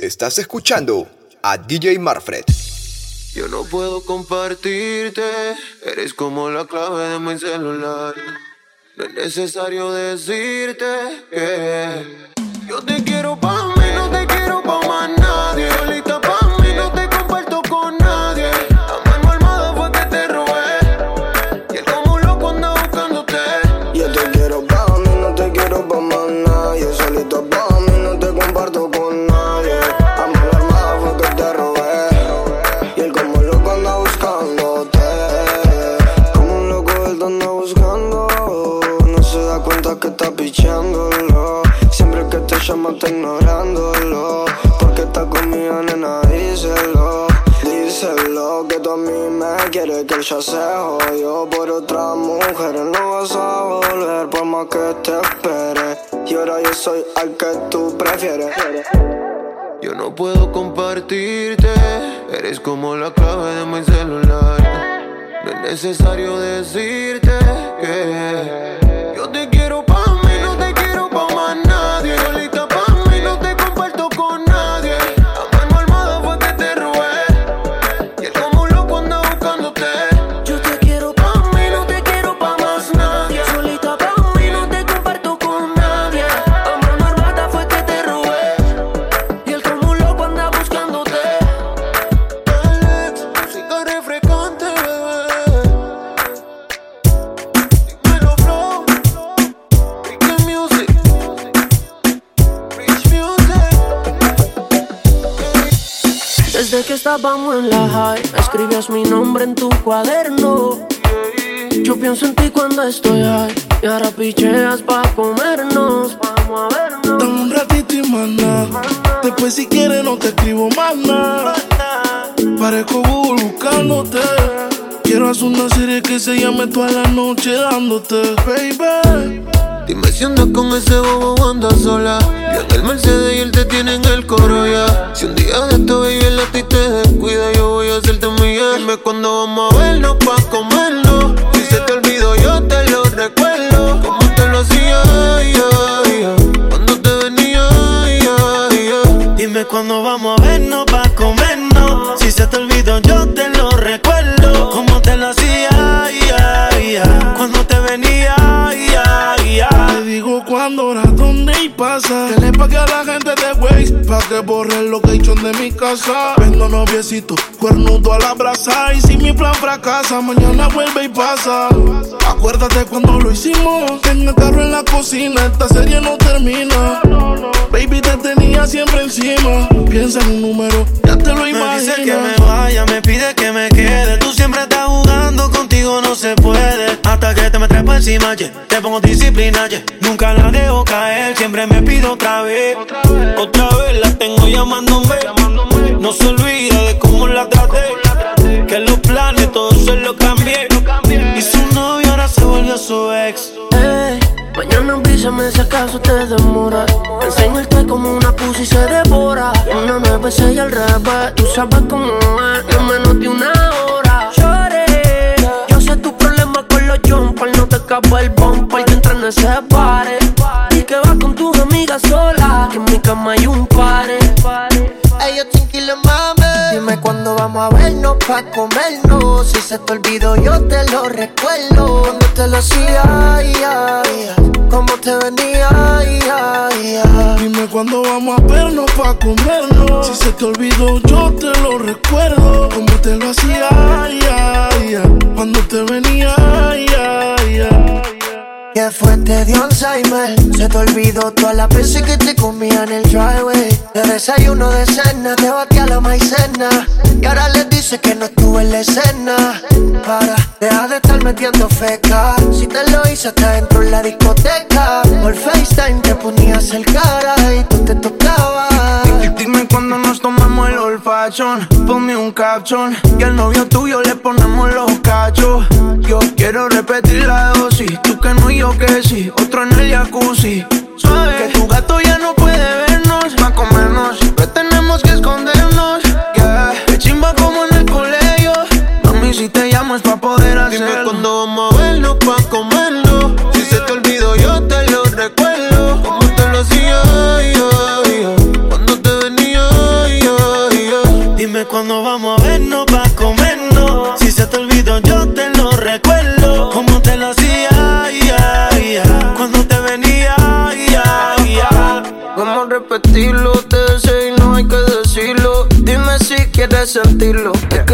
Estás escuchando a DJ Marfred. Yo no puedo compartirte, eres como la clave de mi celular. No es necesario decirte que yo te quiero pa' mí, no ya se jodió por otra mujer. No vas a volver por más que te espere. Y ahora yo soy al que tú prefieres. Yo no puedo compartirte, eres como la clave de mi celular. No es necesario decirte que en tu cuaderno. Yo pienso en ti cuando estoy high. Y ahora picheas pa' comernos. Vamos a vernos. Dame un ratito y más nada. Después si quieres no te escribo más nada. Parezco Google buscándote. Quiero hacer una serie que se llame toda la noche dándote, baby. Dime si andas con ese bobo o andas sola. Yo en el Mercedes y él te tiene en el coro ya. Si un día de esto baby el ti te descuida, yo voy a hacerte mía. Dime cuándo vamos a vernos pa' comernos. Si se te olvidó, yo te lo recuerdo. Como te lo hacía, ay, ay. cuando te venía, ay. Dime cuándo vamos a vernos pasa. Que le pague a la gente de Waze Pa' que borre el location de mi casa. Vendo noviecito, cuernudo a la brasa. Y si mi plan fracasa, mañana vuelve y pasa. Acuérdate cuando lo hicimos. En el carro en la cocina, esta serie no termina. Baby, te tenía siempre encima. Piensa en un número, ya te lo Me imaginas. dice que me vaya, me pide que me quede. Tú siempre estás jugando, contigo no se puede. Hasta que te me trepo encima, yeah. te pongo disciplina, yeah. Nunca la dejo caer, siempre me pido otra vez. Otra vez la tengo llamándome. No se olvida de cómo la traté. Que los planes todos se los cambié. Y su novio ahora se volvió su ex. Ey, mañana avísame si acaso te demora. Enseñarte como una pussy se devora. Una nueve, seis al revés. Tú sabes cómo es, en menos de una hora. Lloré, yo sé tu problema con los jumpers. No te escapa el bumper que entra en ese pare. Tus amigas sola. Que en mi cama hay un pare. Ey, yo tranquilo, mami. Dime cuándo vamos a vernos pa' comernos. Si se te olvidó, yo te lo recuerdo. Cuando te lo hacía, ay. Cómo te venía, ay. Dime cuándo vamos a vernos pa' comernos. Si se te olvidó, yo te lo recuerdo. Como te lo hacía. Cuando te venía, ay, ay, ay. ¿Qué fue? Te dio Alzheimer. Se te olvidó todas las veces que te comía en el driveway. De desayuno de cena, te a la maicena. Y ahora le dice que no estuve en la escena. Para, deja de estar metiendo feca. Si te lo hice, te dentro en la discoteca. Por FaceTime te ponías el cara y tú te tocabas. Dime cuando nos tomamos el olfaction. Ponme un caption. Y al novio tuyo le ponemos los cachos. Yo quiero repetir la dosis. Tú que no, yo que sí. Otro en el jacuzzi. Suave. Que tu gato ya no puede vernos. Va a comernos. Pero tenemos que escondernos. Yeah. Que chimba como en el colegio. Mami, si te llamo es pa' poder hacerlo. Dime cuando vamos a vernos pa' comernos. Si se te olvidó, yo te lo recuerdo. Como te lo hacía, cuando te venía, Dime cuando vamos quieres sentirlo. Es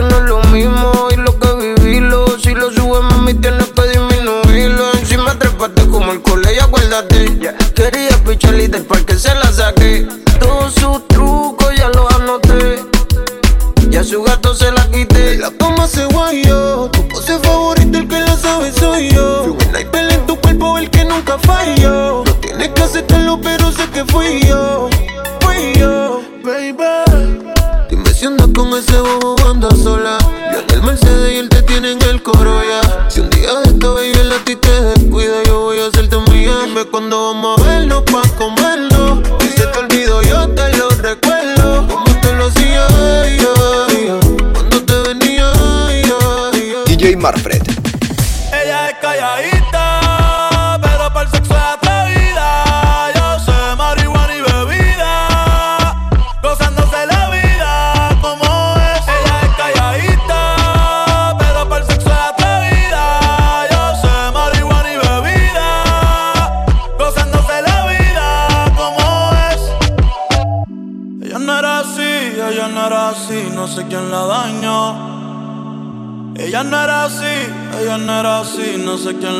así, no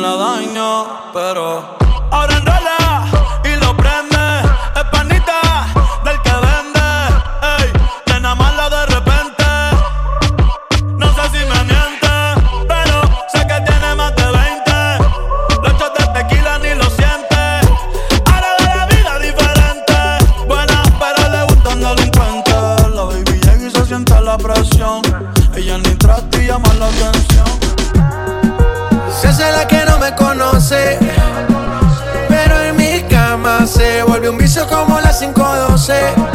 512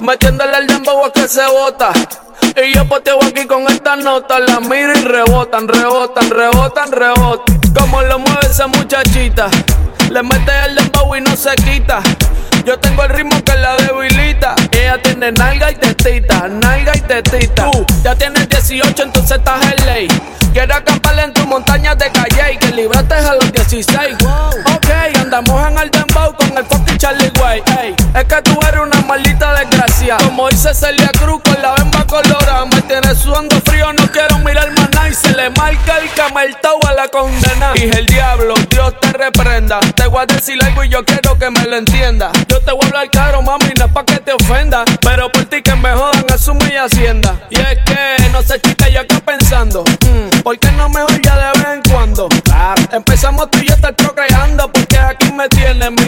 metiéndole el dembow a que se bota. Y yo poteo aquí con esta nota, la miro y rebotan, rebotan, rebotan, rebotan. Como lo mueve esa muchachita, le mete el dembow y no se quita. Yo tengo el ritmo que la debilita. Ella tiene nalga y tetita, nalga y tetita. Tú ya tienes 18, entonces estás en ley. Quiero acamparle en tu montaña de calle y que libraste a los 16. Ok, andamos en el dembow con el fucking Charlie Way. es que tú Como dice Celia Cruz con la bemba colorada. Me tienes sudando frío, no quiero mirar más nada. Y se le marca el cameltao a la condena. Y el diablo, Dios te reprenda. Te voy a decir algo y yo quiero que me lo entienda. Yo te voy a hablar caro, mami, no es pa' que te ofenda. Pero por ti que me jodan, asume y hacienda. Y es que no sé, chica, yo acá pensando. Mm, ¿Por qué no mejor ya de vez en cuando? Claro. Empezamos tú y yo estar procreando. Porque aquí me tienes mirando,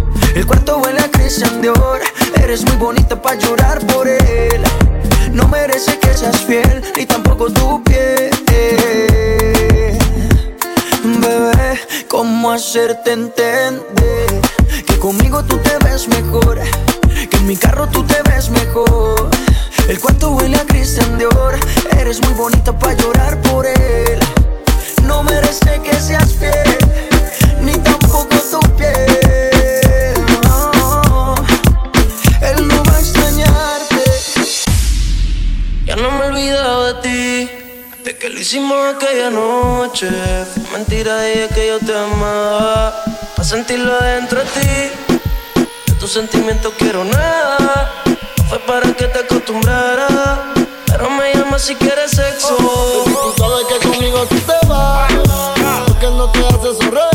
El cuarto huele a Christian Dior. Eres muy bonita para llorar por él. No merece que seas fiel, ni tampoco tu piel. Bebé, ¿cómo hacerte entender que conmigo tú te ves mejor? Que en mi carro tú te ves mejor. El cuarto huele a Christian Dior. Eres muy bonita para llorar por él. No merece que seas fiel, mentira de que yo te amaba, para sentirlo dentro de ti. De tus sentimientos quiero nada, fue para que te acostumbrara. Pero me llama si quieres sexo. Baby, tú sabes que conmigo tú te vas. Porque no te hace sonreír.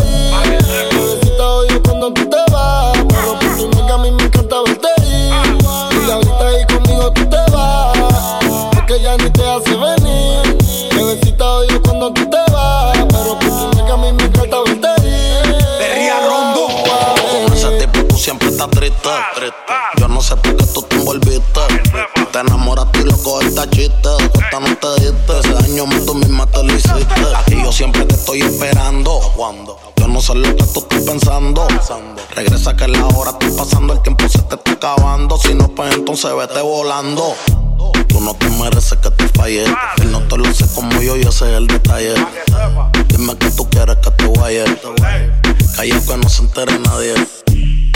Estás triste. Yo no sé por qué tú te envolviste. Te enamoraste y loco esta chiste. Cuesta no te diste. Ese daño tú misma te lo hiciste. Y yo siempre te estoy esperando. Yo no sé lo que tú estás pensando. Regresa que la hora está pasando. El tiempo se te está acabando. Si no, pues entonces vete volando. Tú no te mereces que te falle. Él no te lo hace como yo, y ese es el detalle. Dime que tú quieres que te vaya. Calla que no se entere nadie.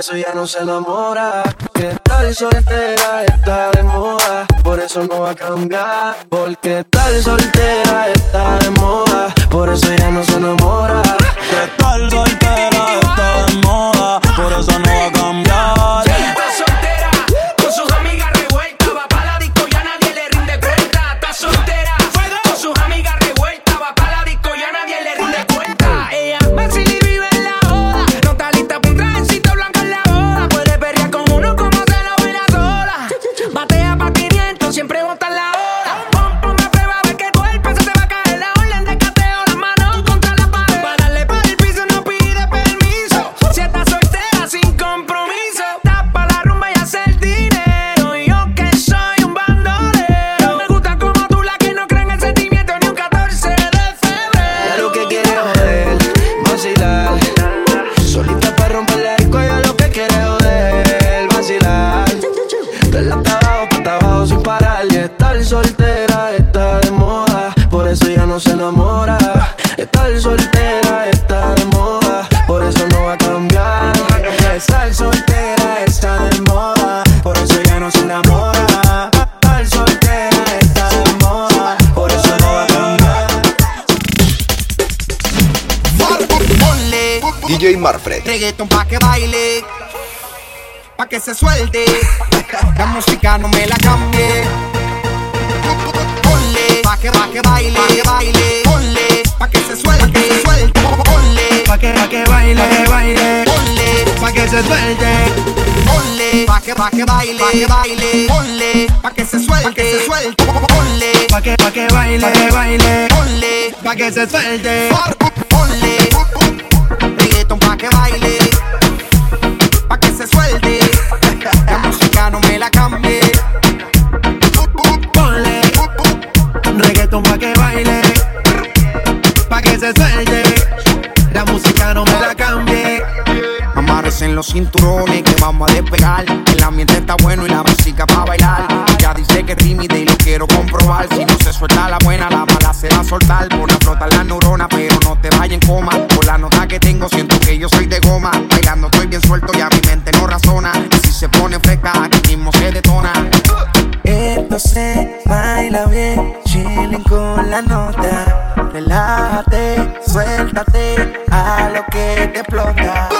eso ya no se enamora. Que tal soltera está de moda, por eso no va a cambiar. Porque tal soltera está de moda, por eso ya no se enamora. Que tal soltera soltera está de moda, por eso no va a cambiar. Estar soltera está de moda, por eso ya no se enamora. Estar soltera está de moda, por eso no va a cambiar. Ponle DJ Marfred. reggaeton pa' que baile, pa' que se suelte. La música no me la cambie. Ponle Pa' que, pa' que baile, pa' que baile. Ponle Pa' que se suelte. Ponle pa' que, pa' que baile, pa' que baile. Ponle pa' que se suelte, pa' que se suelte. Ponle Pa' que, pa' que baile, pa' que baile. Ponle Pa' que se suelte. Ponle reggaeton pa' que baile, cinturones que vamos a despegar. El ambiente está bueno y la música pa' bailar. Ya dice que es tímida y lo quiero comprobar. Si no se suelta la buena, la mala se va a soltar. Pon a flotar la neurona, pero no te vayas en coma. Por la nota que tengo, siento que yo soy de goma. Bailando estoy bien suelto y a mi mente no razona. Y si se pone fresca, aquí mismo se detona. Esto se baila bien, chilling con la nota. Relájate, suéltate a lo que te explota.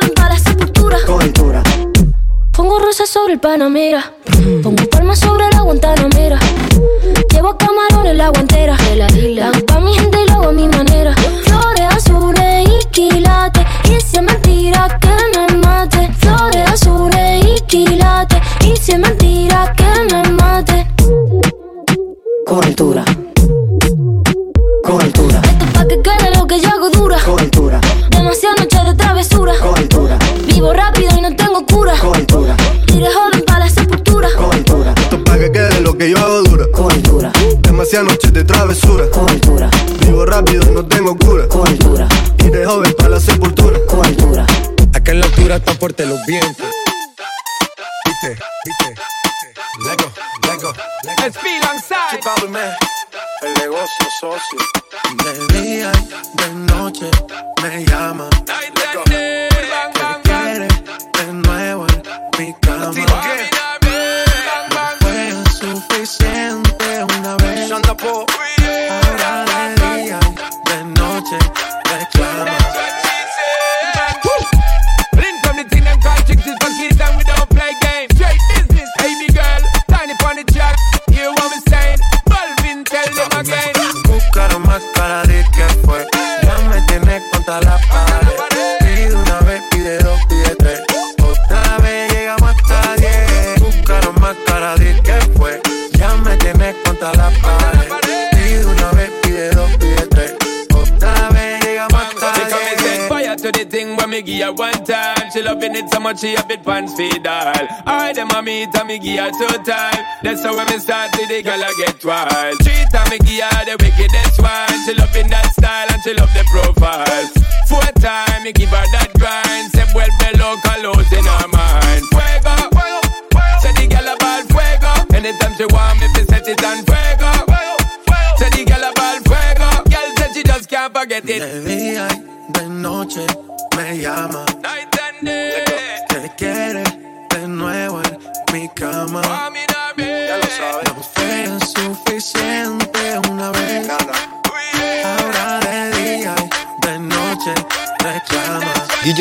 Pongo rosas sobre el Panamera. Pongo palmas sobre la Guantanamera. Llevo camarones la guantera. La hago pa' mi gente y lo hago a mi manera. Flores azules y quilates. Y si es mentira que me mate. Flores azules y quilates. Y si es mentira que she a bit pants feed all. I them a meet and me give her two time. That's how when me start see the girl a get wild. Treat and me give her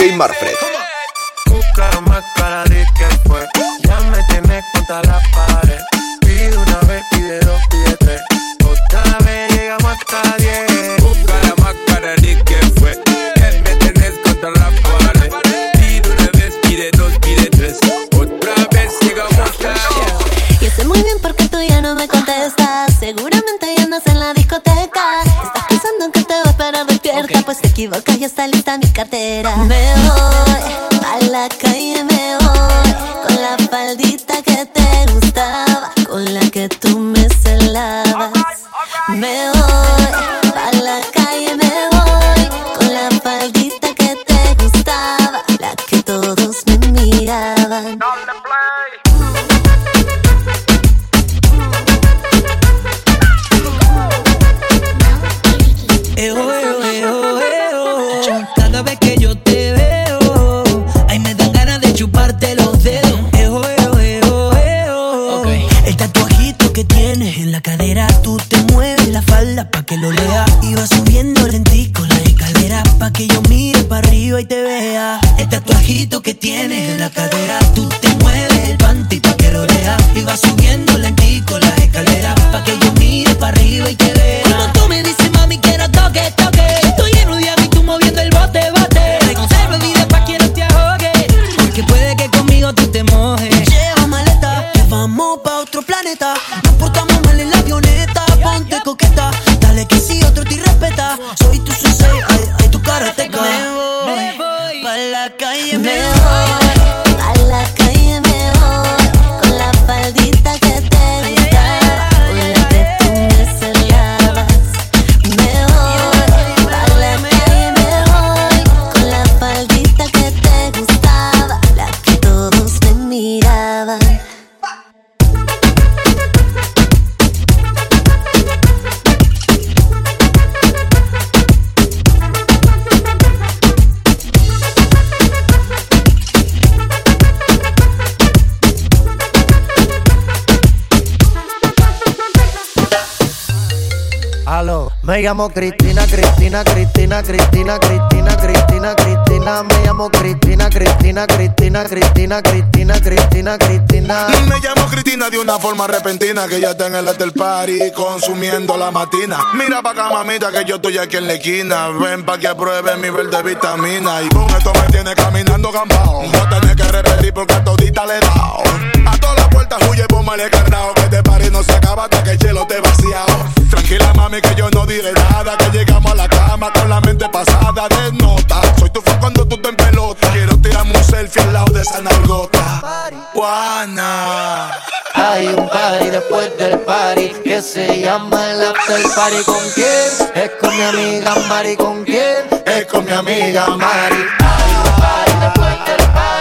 DJ Marfred. boca ya está lista mi cartera. Me voy. Que yo mire para arriba y te vea. El tatuajito que tienes en la cadera. Tú te mueves el panty pa' que lo lea. Y vas subiendo lentico la escalera. Pa' que yo mire para arriba y te vea. Como tú me dices, mami, quiero toque, toque. Estoy en un y tú moviendo el bote, bote. Te conservo vida pa' que no te ahogue. Porque puede que conmigo tú te mojes. Lleva maleta, que vamos pa' otro planeta. life. Llamo Cristina, Cristina, Cristina, Cristina, Cristina, Cristina, Cristina. Me llamo Cristina, Cristina, Cristina, Cristina, Cristina, Cristina, Cristina. Me llamo Cristina de una forma repentina que ya está en el hotel party consumiendo la matina. Mira pa' acá, mamita, que yo estoy aquí en la esquina. Ven pa' que apruebe mi verde vitamina. Y con esto me tiene caminando gambao. No tenés que repetir porque a todita le he dado. A todas las puertas huye, póngale candado. Que te party no se acaba hasta que el hielo te vaciado. Tranquila, mami, que yo no diré Que llegamos a la cama con la mente pasada de nota. Soy tu fan cuando tú te en pelota. Quiero tirarme un selfie al lado de esa nalgota. Juana. Hay un party después del party que se llama el after party. ¿Con quién? Es con mi amiga Mari. ¿Con quién? Es con mi amiga Mari. Hay un party después del party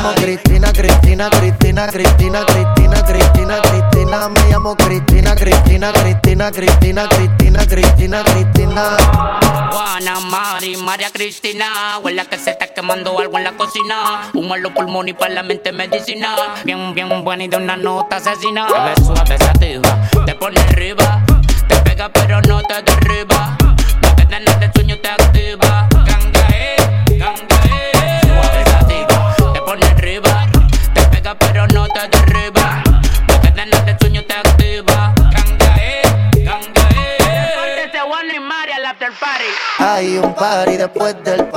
llamo Cristina, Cristina, Cristina, Cristina, Cristina, Cristina, Cristina. Me llamo Cristina, Cristina, Cristina, Cristina, Cristina, Cristina, Cristina. Juana, Mari, María Cristina. Huele que se está quemando algo en la cocina. Humo en los pulmones y para la mente medicina. Bien, bien buena y de una nota asesina. Ves suave, sativa, te pone arriba. Te pega pero no te derriba.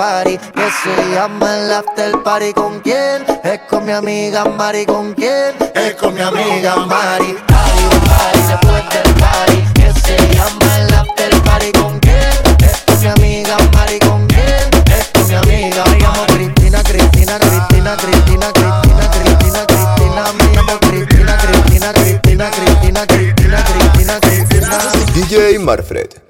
Party que se llama el after party. ¿Con quién? Es con mi amiga Mari. ¿Con quién? Es con mi amiga Mari. Hay un party después del party que se llama el after party. ¿Con quién? Es con mi amiga Mari. ¿Con quién? Es con mi amiga. Llamo Cristina, Cristina, Cristina, Cristina, Cristina, Cristina, Cristina. Me llamo Cristina, Cristina, Cristina, Cristina, Cristina, Cristina, Cristina. DJ Marfred.